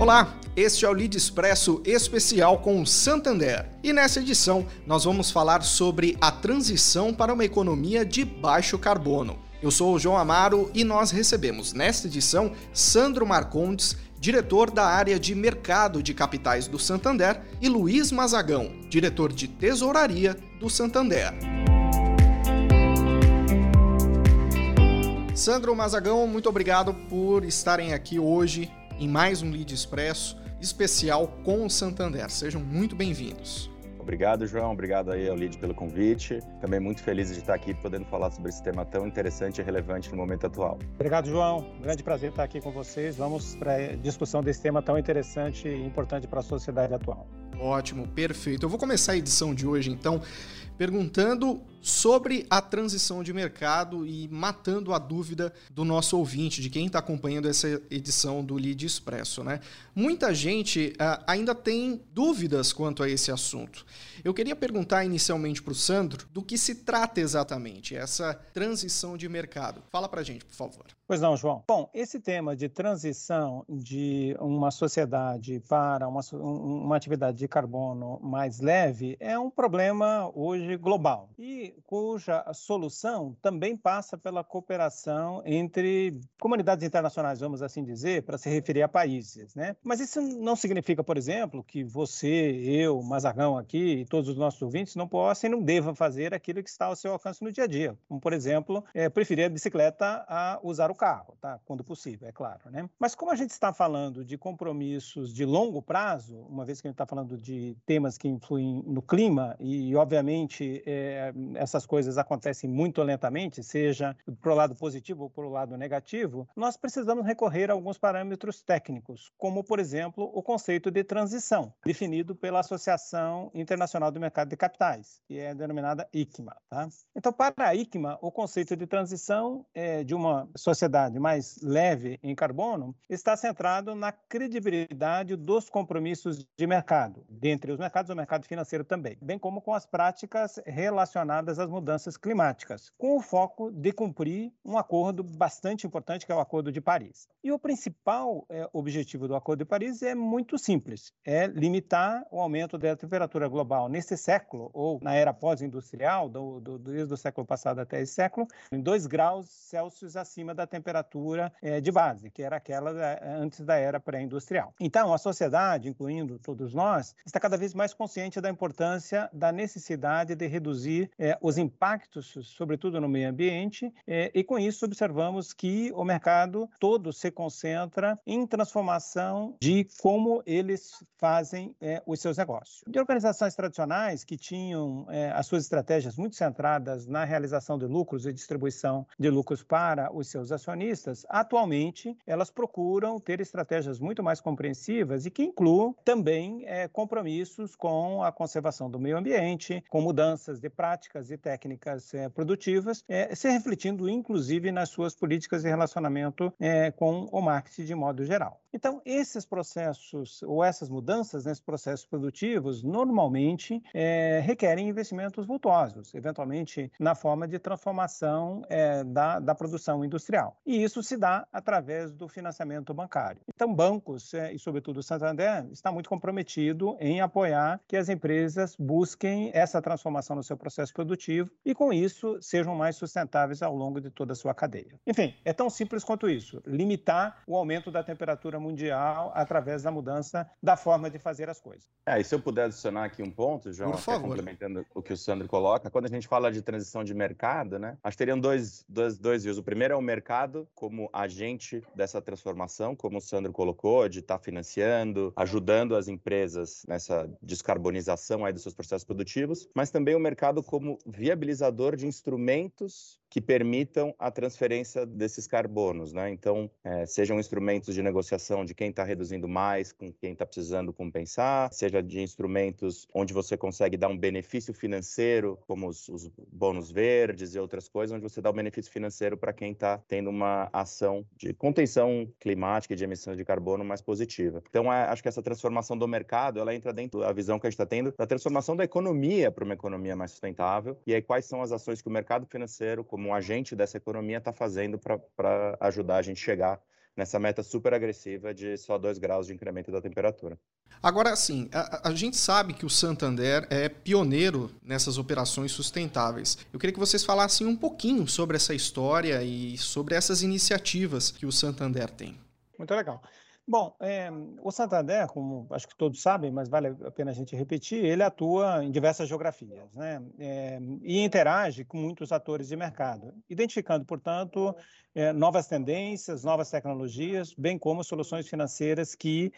Olá, este é o Lead Expresso especial com o Santander. E nessa edição nós vamos falar sobre a transição para uma economia de baixo carbono. Eu sou o João Amaro e nós recebemos nesta edição Sandro Marcondes, diretor da área de mercado de capitais do Santander, e Luiz Mazagão, diretor de tesouraria do Santander. Sandro Mazagão, muito obrigado por estarem aqui hoje em mais um Lead Expresso especial com o Santander. Sejam muito bem-vindos. Obrigado, João. Obrigado aí ao Lead pelo convite. Também muito feliz de estar aqui podendo falar sobre esse tema tão interessante e relevante no momento atual. Obrigado, João. Um grande prazer estar aqui com vocês. Vamos para a discussão desse tema tão interessante e importante para a sociedade atual. Ótimo, perfeito. Eu vou começar a edição de hoje, então, perguntando sobre a transição de mercado e matando a dúvida do nosso ouvinte, de quem está acompanhando essa edição do Lead Expresso. Né? Muita gente uh, ainda tem dúvidas quanto a esse assunto. Eu queria perguntar inicialmente para o Sandro do que se trata exatamente essa transição de mercado. Fala para a gente, por favor. Pois não, João. Bom, esse tema de transição de uma sociedade para uma, uma atividade de carbono mais leve é um problema hoje global e cuja solução também passa pela cooperação entre comunidades internacionais, vamos assim dizer, para se referir a países, né? Mas isso não significa, por exemplo, que você, eu, Mazagão aqui, todos os nossos ouvintes não possam e não devam fazer aquilo que está ao seu alcance no dia a dia. Como, por exemplo, é, preferir a bicicleta a usar o carro, tá? quando possível, é claro. Né? Mas como a gente está falando de compromissos de longo prazo, uma vez que a gente está falando de temas que influem no clima, e obviamente é, essas coisas acontecem muito lentamente, seja para o lado positivo ou para o lado negativo, nós precisamos recorrer a alguns parâmetros técnicos, como, por exemplo, o conceito de transição, definido pela Associação Internacional do Mercado de Capitais, que é denominada ICMA. Tá? Então, para a ICMA, o conceito de transição é, de uma sociedade mais leve em carbono está centrado na credibilidade dos compromissos de mercado, dentre os mercados, o mercado financeiro também, bem como com as práticas relacionadas às mudanças climáticas, com o foco de cumprir um acordo bastante importante, que é o Acordo de Paris. E o principal é, objetivo do Acordo de Paris é muito simples, é limitar o aumento da temperatura global nesse século, ou na era pós-industrial, do, do, desde o século passado até esse século, em 2 graus Celsius acima da temperatura é, de base, que era aquela da, antes da era pré-industrial. Então, a sociedade, incluindo todos nós, está cada vez mais consciente da importância da necessidade de reduzir é, os impactos, sobretudo no meio ambiente, é, e com isso observamos que o mercado todo se concentra em transformação de como eles fazem os seus negócios. De organizações tradicionais, tradicionais, que tinham é, as suas estratégias muito centradas na realização de lucros e distribuição de lucros para os seus acionistas, atualmente elas procuram ter estratégias muito mais compreensivas e que incluam também é, compromissos com a conservação do meio ambiente, com mudanças de práticas e técnicas é, produtivas, se refletindo inclusive nas suas políticas de relacionamento com o marketing de modo geral. Então, esses processos ou essas mudanças nesses processos produtivos, normalmente é, requerem investimentos vultosos, eventualmente na forma de transformação é, da, da produção industrial. E isso se dá através do financiamento bancário. Então, bancos, é, e sobretudo o Santander, está muito comprometido em apoiar que as empresas busquem essa transformação no seu processo produtivo e, com isso, sejam mais sustentáveis ao longo de toda a sua cadeia. Enfim, é tão simples quanto isso: limitar o aumento da temperatura mundial através da mudança da forma de fazer as coisas. É, e se eu puder adicionar aqui um ponto, João, Por favor. complementando o que o Sandro coloca, quando a gente fala de transição de mercado, né, acho que teriam dois, dois, dois views. O primeiro é o mercado como agente dessa transformação, como o Sandro colocou, de estar tá financiando, ajudando as empresas nessa descarbonização aí dos seus processos produtivos, mas também o mercado como viabilizador de instrumentos que permitam a transferência desses carbonos, né? Então, é, sejam instrumentos de negociação de quem está reduzindo mais com quem está precisando compensar, seja de instrumentos onde você consegue dar um benefício financeiro, como os, os bônus verdes e outras coisas, onde você dá o um benefício financeiro para quem está tendo uma ação de contenção climática e de emissão de carbono mais positiva. Então, é, acho que essa transformação do mercado, ela entra dentro da visão que a gente está tendo da transformação da economia para uma economia mais sustentável. E aí, quais são as ações que o mercado financeiro, como um agente dessa economia, está fazendo para ajudar a gente chegar nessa meta super agressiva de só 2 graus de incremento da temperatura. Agora, sim, a, a, gente sabe que o Santander é pioneiro nessas operações sustentáveis. Eu queria que vocês falassem um pouquinho sobre essa história e sobre essas iniciativas que o Santander tem. Muito legal. Bom, é, o Santander, como acho que todos sabem, mas vale a pena a gente repetir, ele atua em diversas geografias né? É, e interage com muitos atores de mercado, identificando, portanto, é, novas tendências, novas tecnologias, bem como soluções financeiras que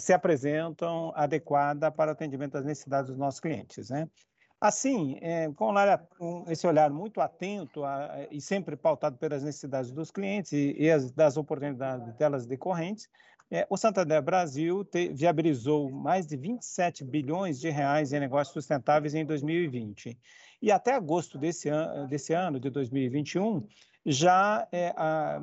se apresentam adequada para o atendimento das necessidades dos nossos clientes. Né? Assim, com esse olhar muito atento a, e sempre pautado pelas necessidades dos clientes e, e as, das oportunidades delas decorrentes, é, o Santander Brasil te, viabilizou mais de 27 bilhões de reais em negócios sustentáveis em 2020. E até agosto desse, an desse ano, de 2021, já é, a,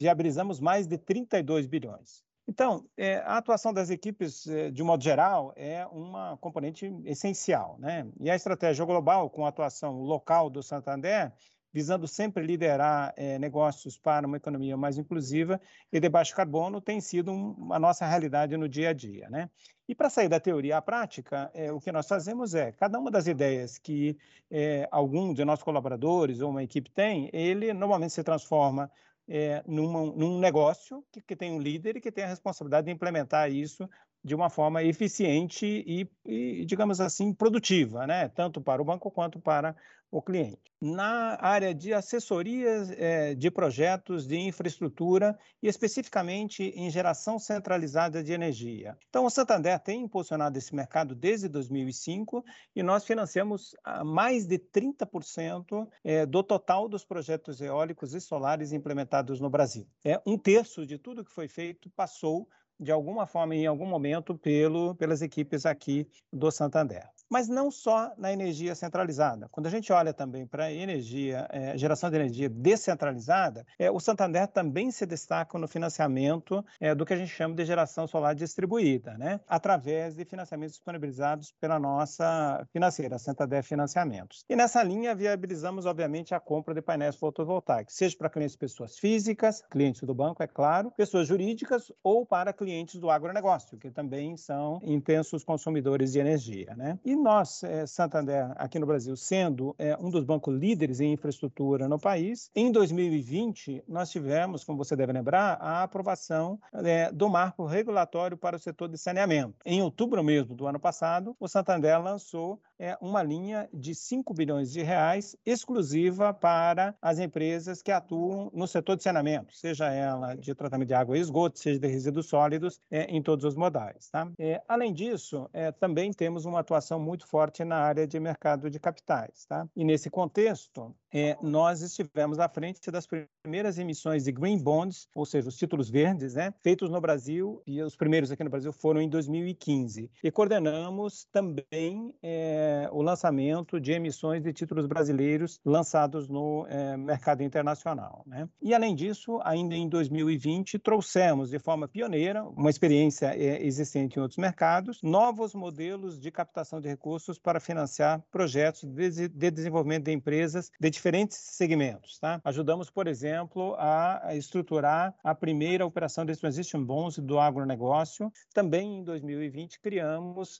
viabilizamos mais de 32 bilhões. Então, é, a atuação das equipes, é, de um modo geral, é uma componente essencial. Né? E a estratégia global, com a atuação local do Santander, visando sempre liderar é, negócios para uma economia mais inclusiva e de baixo carbono, tem sido um, a nossa realidade no dia a dia. Né? E para sair da teoria à prática, é, o que nós fazemos é, cada uma das ideias que é, algum de nossos colaboradores ou uma equipe tem, ele normalmente se transforma é, numa, num negócio que, que, tem um líder e que tem a responsabilidade de implementar isso de uma forma eficiente e, e, digamos assim, produtiva, né? tanto para o banco quanto para o cliente. Na área de assessorias é, de projetos de infraestrutura e especificamente em geração centralizada de energia. Então, o Santander tem impulsionado esse mercado desde 2005 e nós financiamos mais de 30% é, do total dos projetos eólicos e solares implementados no Brasil. É um terço de tudo que foi feito passou de alguma forma, em algum momento, pelo, pelas equipes aqui do Santander mas não só na energia centralizada. Quando a gente olha também para a energia, é, geração de energia descentralizada, é, o Santander também se destaca no financiamento é, do que a gente chama de geração solar distribuída, né? através de financiamentos disponibilizados pela nossa financeira, Santander Financiamentos. E nessa linha, viabilizamos, obviamente, a compra de painéis fotovoltaicos, seja para clientes pessoas físicas, clientes do banco, é claro, pessoas jurídicas ou para clientes do agronegócio, que também são intensos consumidores de energia. Né? E nós, é, Santander, aqui no Brasil, sendo é, um dos bancos líderes em infraestrutura no país, em 2020 nós tivemos, como você deve lembrar, a aprovação é, do marco regulatório para o setor de saneamento. Em outubro mesmo do ano passado, o Santander lançou é, uma linha de 5 bilhões de reais exclusiva para as empresas que atuam no setor de saneamento, seja ela de tratamento de água e esgoto, seja de resíduos sólidos, é, em todos os modais. Tá? É, além disso, é, também temos uma atuação muito forte na área de mercado de capitais. Tá? E nesse contexto, é, nós estivemos à frente das primeiras emissões de green bonds, ou seja, os títulos verdes, né, feitos no Brasil, e os primeiros aqui no Brasil foram em 2015. E coordenamos também é, o lançamento de emissões de títulos brasileiros lançados no é, mercado internacional. Né? E, além disso, ainda em 2020, trouxemos de forma pioneira, uma experiência é, existente em outros mercados, novos modelos de captação de recursos para financiar projetos de, de desenvolvimento de empresas de diferentes segmentos. Tá? Ajudamos, por exemplo, a estruturar a primeira operação de Transition Bonds do agronegócio. Também em 2020 criamos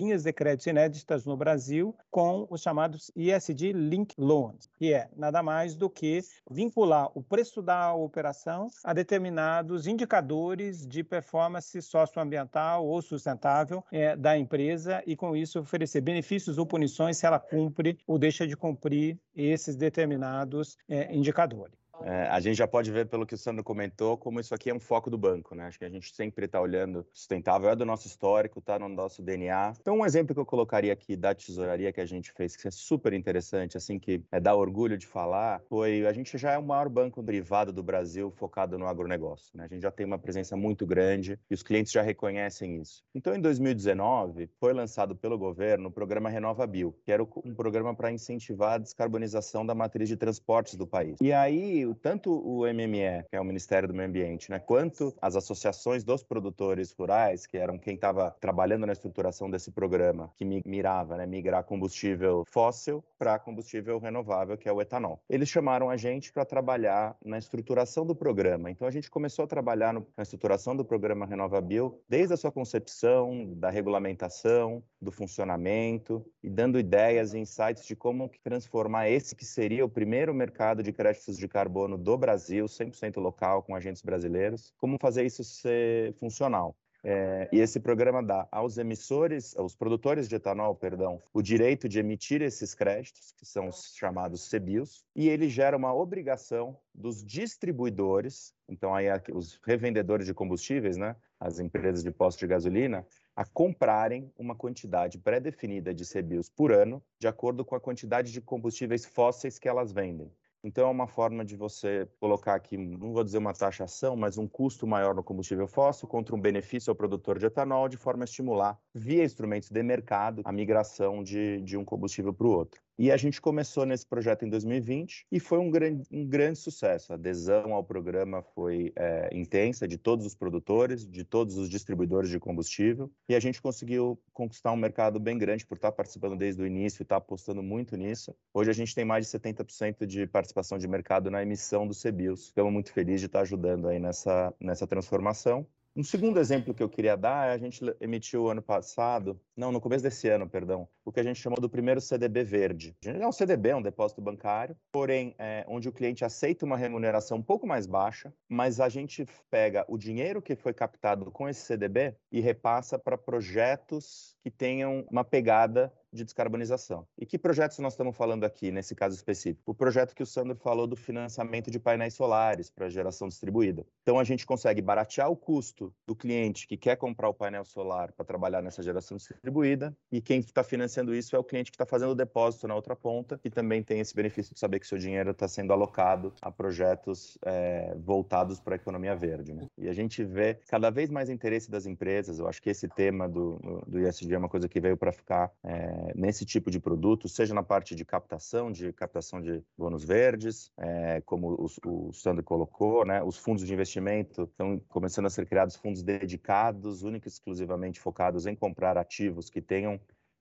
linhas de crédito inéditas no Brasil com os chamados ESG Link Loans, que é nada mais do que vincular o preço da operação a determinados indicadores de performance socioambiental ou sustentável é, da empresa e, com isso, oferecer benefícios ou punições se ela cumpre ou deixa de cumprir esses determinados é, indicadores. É, a gente já pode ver pelo que o Sandro comentou como isso aqui é um foco do banco, né? Acho que a gente sempre está olhando sustentável, é do nosso histórico, está no nosso DNA. Então, um exemplo que eu colocaria aqui da tesouraria que a gente fez, que é super interessante, assim, que é dar orgulho de falar, foi a gente já é o maior banco privado do Brasil focado no agronegócio, né? A gente já tem uma presença muito grande e os clientes já reconhecem isso. Então, em 2019, foi lançado pelo governo o programa Renova Bio, que era um programa para incentivar a descarbonização da matriz de transportes do país. E aí, tanto o MME, que é o Ministério do Meio Ambiente, né, quanto as associações dos produtores rurais, que eram quem estava trabalhando na estruturação desse programa, que mirava né, migrar combustível fóssil para combustível renovável, que é o etanol. Eles chamaram a gente para trabalhar na estruturação do programa. Então a gente começou a trabalhar no, na estruturação do programa RenovaBio desde a sua concepção, da regulamentação, do funcionamento e dando ideias e insights de como transformar esse que seria o primeiro mercado de créditos de carbono do Brasil, 100% local, com agentes brasileiros, como fazer isso ser funcional. É, e esse programa dá aos emissores, aos produtores de etanol, perdão, o direito de emitir esses créditos, que são os chamados CBIOS, e ele gera uma obrigação dos distribuidores, então aí os revendedores de combustíveis, né, as empresas de postos de gasolina, a comprarem uma quantidade pré-definida de CBIOS por ano, de acordo com a quantidade de combustíveis fósseis que elas vendem. Então, é uma forma de você colocar aqui, não vou dizer uma taxação, mas um custo maior no combustível fóssil contra um benefício ao produtor de etanol, de forma a estimular, via instrumentos de mercado, a migração de, de um combustível para o outro. E a gente começou nesse projeto em 2020 e foi um grande, um grande sucesso. A adesão ao programa foi é, intensa de todos os produtores, de todos os distribuidores de combustível, e a gente conseguiu conquistar um mercado bem grande por estar participando desde o início e estar apostando muito nisso. Hoje a gente tem mais de 70% de participação de mercado na emissão do CBIOS. Estamos muito felizes de estar ajudando aí nessa, nessa transformação. Um segundo exemplo que eu queria dar é a gente emitiu ano passado, não, no começo desse ano, perdão, o que a gente chamou do primeiro CDB verde. É um CDB, é um depósito bancário, porém, é, onde o cliente aceita uma remuneração um pouco mais baixa, mas a gente pega o dinheiro que foi captado com esse CDB e repassa para projetos que tenham uma pegada de descarbonização. E que projetos nós estamos falando aqui, nesse caso específico? O projeto que o Sandro falou do financiamento de painéis solares para geração distribuída. Então, a gente consegue baratear o custo do cliente que quer comprar o painel solar para trabalhar nessa geração distribuída, e quem está financiando isso é o cliente que está fazendo o depósito na outra ponta, que também tem esse benefício de saber que seu dinheiro está sendo alocado a projetos é, voltados para a economia verde. Né? E a gente vê cada vez mais interesse das empresas, eu acho que esse tema do, do é uma coisa que veio para ficar é, nesse tipo de produto, seja na parte de captação, de captação de bônus verdes, é, como o, o Sandro colocou, né, os fundos de investimento estão começando a ser criados fundos dedicados, única e exclusivamente focados em comprar ativos que tenham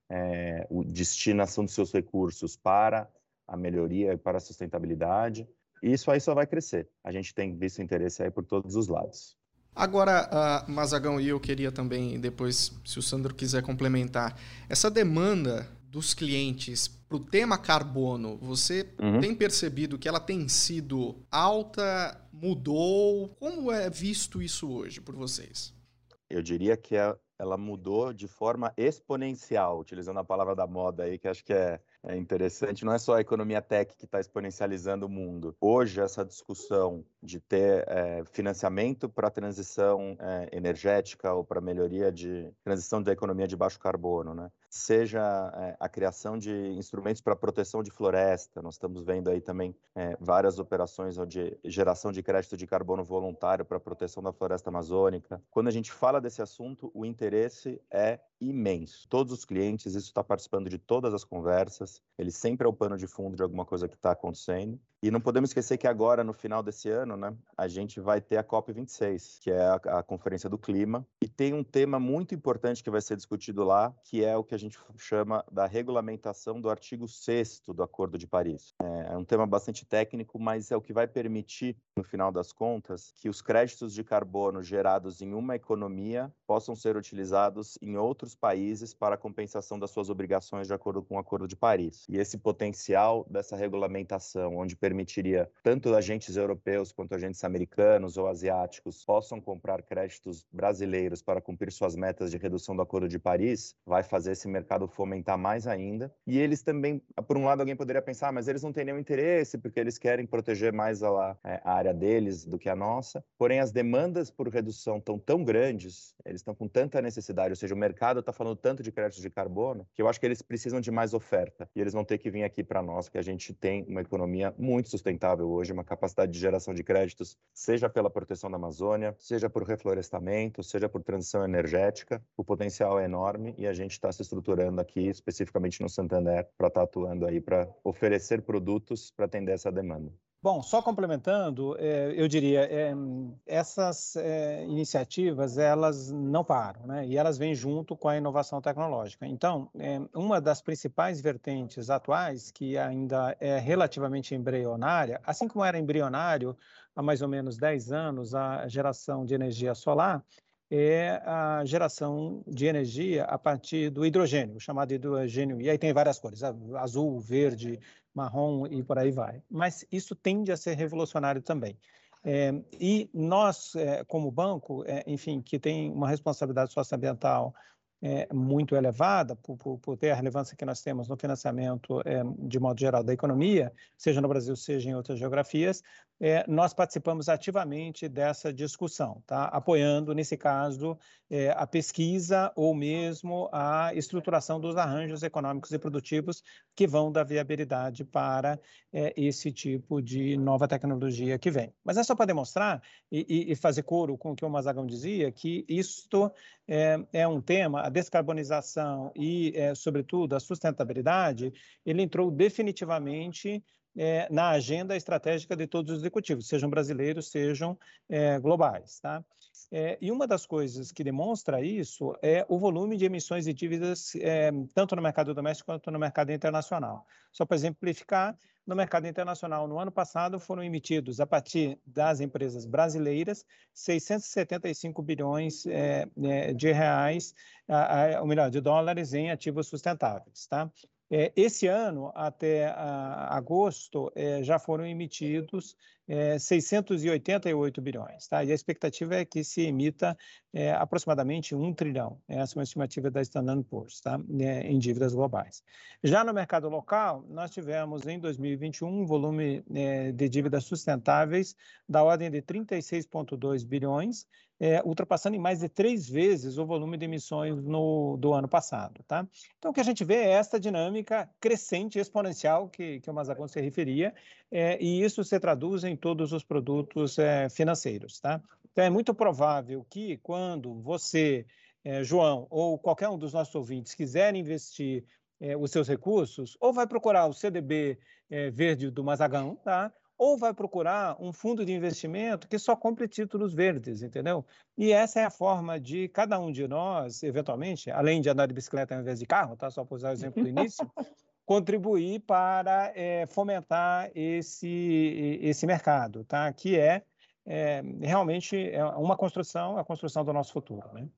é, o destinação dos seus recursos para a melhoria e para a sustentabilidade. E isso aí só vai crescer. A gente tem visto interesse aí por todos os lados. Agora, uh, Mazagão, e eu queria também, depois, se o Sandro quiser complementar, essa demanda dos clientes para o tema carbono, você uhum. tem percebido que ela tem sido alta, mudou? Como é visto isso hoje por vocês? Eu diria que é, ela mudou de forma exponencial, utilizando a palavra da moda aí, que acho que é é interessante, não é só a economia tech que está exponencializando o mundo. Hoje, essa discussão de ter é, financiamento para a transição é, energética ou para melhoria de transição da economia de baixo carbono, né? seja é, a criação de instrumentos para proteção de floresta, nós estamos vendo aí também várias operações de geração de crédito de carbono voluntário para proteção da floresta amazônica. Quando a gente fala desse assunto, o interesse é imenso. Todos os clientes, isso está participando de todas as conversas, ele sempre é o pano de fundo de alguma coisa que está acontecendo. E não podemos esquecer que agora, no final desse ano, né, a gente vai ter a COP26, que é a, a, Conferência do Clima, e tem um tema muito importante que vai ser discutido lá, que é o que a gente chama da regulamentação do artigo 6 do Acordo de Paris. É, é um tema bastante técnico, mas é o que vai permitir, no final das contas, que os créditos de carbono gerados em uma economia possam ser utilizados em outros países para compensação das suas obrigações de acordo com o Acordo de Paris. E esse potencial dessa regulamentação, onde permitiria tanto agentes europeus quanto agentes americanos ou asiáticos possam comprar créditos brasileiros para cumprir suas metas de redução do Acordo de Paris, vai fazer esse mercado fomentar mais ainda. E eles também, por um lado, alguém poderia pensar, mas eles não têm nenhum interesse porque eles querem proteger mais a, é, a área deles do que a nossa. Porém, as demandas por redução estão tão grandes, eles estão com tanta necessidade, ou seja, o mercado está falando tanto de créditos de carbono, que eu acho que eles precisam de mais oferta. E eles vão ter que vir aqui para nós, que a gente tem uma economia muito muito sustentável hoje, uma capacidade de geração de créditos, seja pela proteção da Amazônia, seja por reflorestamento, seja por transição energética. O potencial é enorme e a gente está se estruturando aqui, especificamente no Santander, para estar tá atuando aí para oferecer produtos para atender essa demanda. Bom, só complementando, é, eu diria, é, essas é, iniciativas elas não param, né? E elas vêm junto com a inovação tecnológica. Então, uma das principais vertentes atuais, que ainda é relativamente embrionária, assim como era embrionário há mais ou menos 10 anos a geração de energia solar, é a geração de energia a partir do hidrogênio, chamado hidrogênio. E aí tem várias cores, azul, verde, marrom e por aí vai. Mas isso tende a ser revolucionário também. É, e nós, é, como banco, é, enfim, que tem uma responsabilidade socioambiental é, muito elevada, por, por, por, ter a relevância que nós temos no financiamento, é, de modo geral, da economia, seja no Brasil, seja em outras geografias, é, nós participamos ativamente dessa discussão, tá? apoiando, nesse caso, é, a pesquisa ou mesmo a estruturação dos arranjos econômicos e produtivos que vão dar viabilidade para é, esse tipo de nova tecnologia que vem. Mas é só para demonstrar e, e, fazer coro com o que o Mazagão dizia, que isto é, é um tema, a descarbonização e, é, sobretudo, a sustentabilidade, ele entrou definitivamente é, na agenda estratégica de todos os executivos, sejam brasileiros, sejam é, globais. Tá? É, e uma das coisas que demonstra isso é o volume de emissões de dívidas, é, tanto no mercado doméstico quanto no mercado internacional. Só para exemplificar, no mercado internacional, no ano passado, foram emitidos, a partir das empresas brasileiras, 675 bilhões é, é, de reais, ou melhor, de dólares em ativos sustentáveis. Tá? É, esse ano, até a, agosto, é, já foram emitidos é, 688 bilhões, tá? E a expectativa é que se emita é, aproximadamente um trilhão. Essa é uma estimativa da Standard Poor's, tá? É, em dívidas globais. Já no mercado local, nós tivemos em 2021 um volume é, de dívidas sustentáveis da ordem de 36,2 bilhões, é, ultrapassando em mais de três vezes o volume de emissões no, do ano passado. Tá? Então, o que a gente vê é esta dinâmica crescente, exponencial, que, que o Mazagon se referia, é, e isso se traduz em todos os produtos é, financeiros. Tá? Então, é muito provável que quando você, é, João, ou qualquer um dos nossos ouvintes quiser investir é, os seus recursos, ou vai procurar o CDB verde do Mazagão, tá? ou vai procurar um fundo de investimento que só compre títulos verdes, entendeu? E essa é a forma de cada um de nós, eventualmente, além de andar de bicicleta ao invés de carro, tá? Só para usar o exemplo do início, contribuir para é, fomentar esse, esse mercado, tá? Que é, é realmente uma construção, a construção do nosso futuro, né?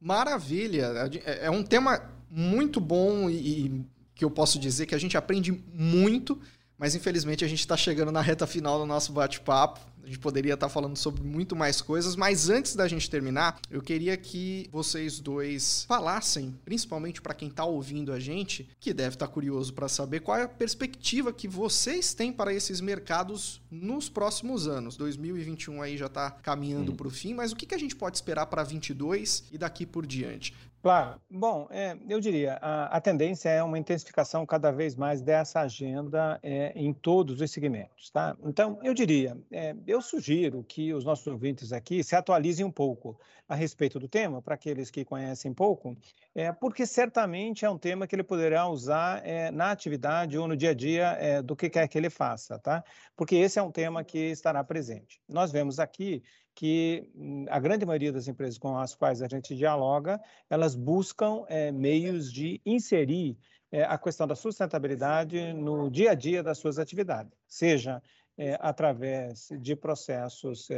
Maravilha! É, é um tema muito bom e que eu posso dizer que a gente aprende muito mas infelizmente a gente está chegando na reta final do nosso bate-papo. A gente poderia estar tá falando sobre muito mais coisas, mas antes da gente terminar, eu queria que vocês dois falassem, principalmente para quem está ouvindo a gente, que deve estar tá curioso para saber qual é a perspectiva que vocês têm para esses mercados nos próximos anos. 2021 aí já está caminhando para o fim, mas o que, que a gente pode esperar para 2022 e daqui por diante? Claro. Bom, é, eu diria, a, a, tendência é uma intensificação cada vez mais dessa agenda é, em todos os segmentos, tá? Então, eu diria, é, eu sugiro que os nossos ouvintes aqui se atualizem um pouco a respeito do tema, para aqueles que conhecem pouco, é, porque certamente é um tema que ele poderá usar é, na atividade ou no dia a dia é, do que quer que ele faça, tá? Porque esse é um tema que estará presente. Nós vemos aqui que hum, a grande maioria das empresas com as quais a gente dialoga, elas buscam é, meios de inserir é, a questão da sustentabilidade no dia a dia das suas atividades, seja é, através de processos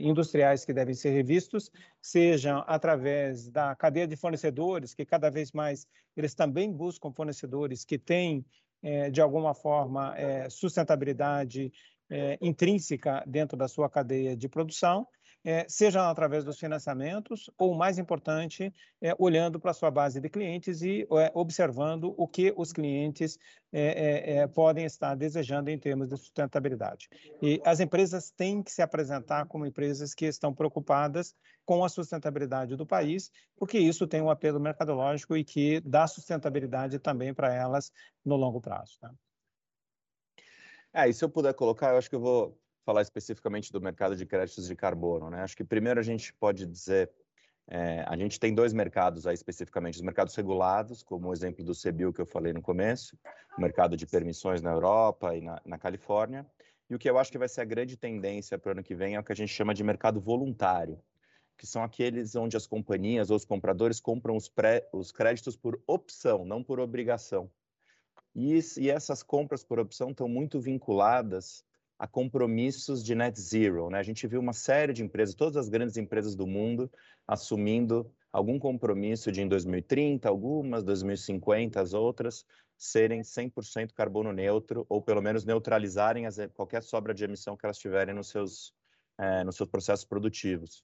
industriais que devem ser revistos, seja através da cadeia de fornecedores, que cada vez mais eles também buscam fornecedores que têm, de alguma forma, sustentabilidade intrínseca dentro da sua cadeia de produção, é, seja através dos financiamentos ou, mais importante, é, olhando para a sua base de clientes e é, observando o que os clientes é, é, é, podem estar desejando em termos de sustentabilidade. E as empresas têm que se apresentar como empresas que estão preocupadas com a sustentabilidade do país, porque isso tem um apelo mercadológico e que dá sustentabilidade também para elas no longo prazo. Tá? É, e se eu puder colocar, eu acho que eu vou falar especificamente do mercado de créditos de carbono. Né? Acho que primeiro a gente pode dizer, é, a gente tem dois mercados aí especificamente, os mercados regulados, como o exemplo do CBIL que eu falei no começo, o mercado de permissões na Europa e na, na Califórnia, E o que eu acho que vai ser a grande tendência para o ano que vem é o que a gente chama de mercado voluntário, que são aqueles onde as companhias ou os compradores compram os, pré, os créditos por opção, não por obrigação. E, e essas compras por opção estão muito vinculadas a compromissos de net zero. Né? A gente viu uma série de empresas, todas as grandes empresas do mundo, assumindo algum compromisso de em 2030, algumas 2050, as outras serem 100% carbono neutro ou pelo menos neutralizarem as, qualquer sobra de emissão que elas tiverem nos seus, é, nos seus processos produtivos.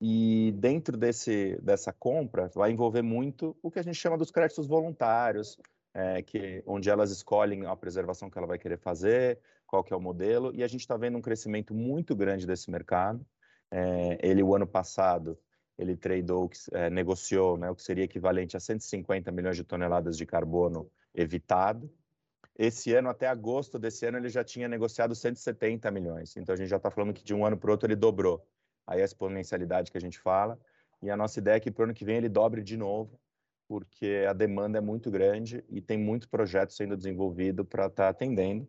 E dentro desse, dessa compra vai envolver muito o que a gente chama dos créditos voluntários, é, que, onde elas escolhem a preservação que ela vai querer fazer, qual que é o modelo, e a gente está vendo um crescimento muito grande desse mercado. É, ele, o ano passado, ele tradou, é, negociou né, o que seria equivalente a 150 milhões de toneladas de carbono evitado. Esse ano, até agosto desse ano, ele já tinha negociado 170 milhões. Então, a gente já está falando que de um ano para o outro ele dobrou. Aí a exponencialidade que a gente fala. E a nossa ideia é que para o ano que vem ele dobre de novo porque a demanda é muito grande e tem muito projeto sendo desenvolvido para estar tá atendendo.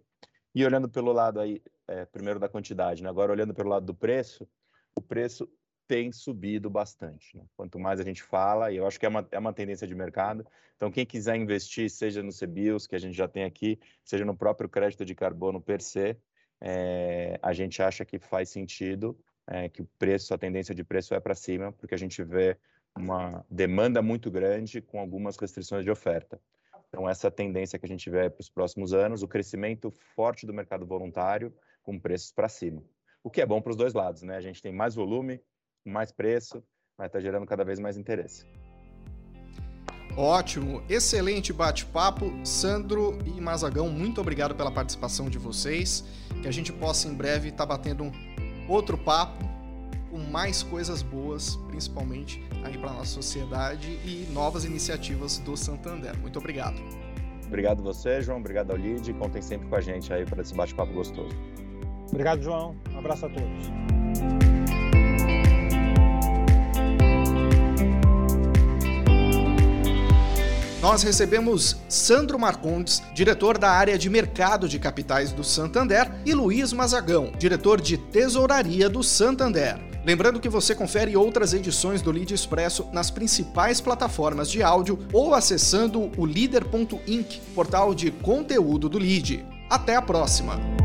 E olhando pelo lado aí, é, primeiro da quantidade, né? agora olhando pelo lado do preço, o preço tem subido bastante. Né? Quanto mais a gente fala, e eu acho que é uma, é uma tendência de mercado, então quem quiser investir, seja no CBIOS, que a gente já tem aqui, seja no próprio crédito de carbono per se, é, a gente acha que faz sentido, é, que o preço, a tendência de preço é para cima, porque a gente vê uma demanda muito grande com algumas restrições de oferta. Então, essa tendência que a gente vê para os próximos anos, o crescimento forte do mercado voluntário com preços para cima. O que é bom para os dois lados, né? A gente tem mais volume, mais preço, mas está gerando cada vez mais interesse. Ótimo, excelente bate-papo. Sandro e Mazagão, muito obrigado pela participação de vocês. Que a gente possa em breve estar tá batendo outro papo com mais coisas boas, principalmente aí para nossa sociedade e novas iniciativas do Santander. Muito obrigado. Obrigado você, João. Obrigado ao Lid. Contem sempre com a gente aí para esse bate-papo gostoso. Obrigado, João. Um abraço a todos. Nós recebemos Sandro Marcondes, diretor da área de mercado de capitais do Santander, e Luiz Mazagão, diretor de tesouraria do Santander. Lembrando que você confere outras edições do Lead Expresso nas principais plataformas de áudio ou acessando o leader.inc, portal de conteúdo do Lead. Até a próxima!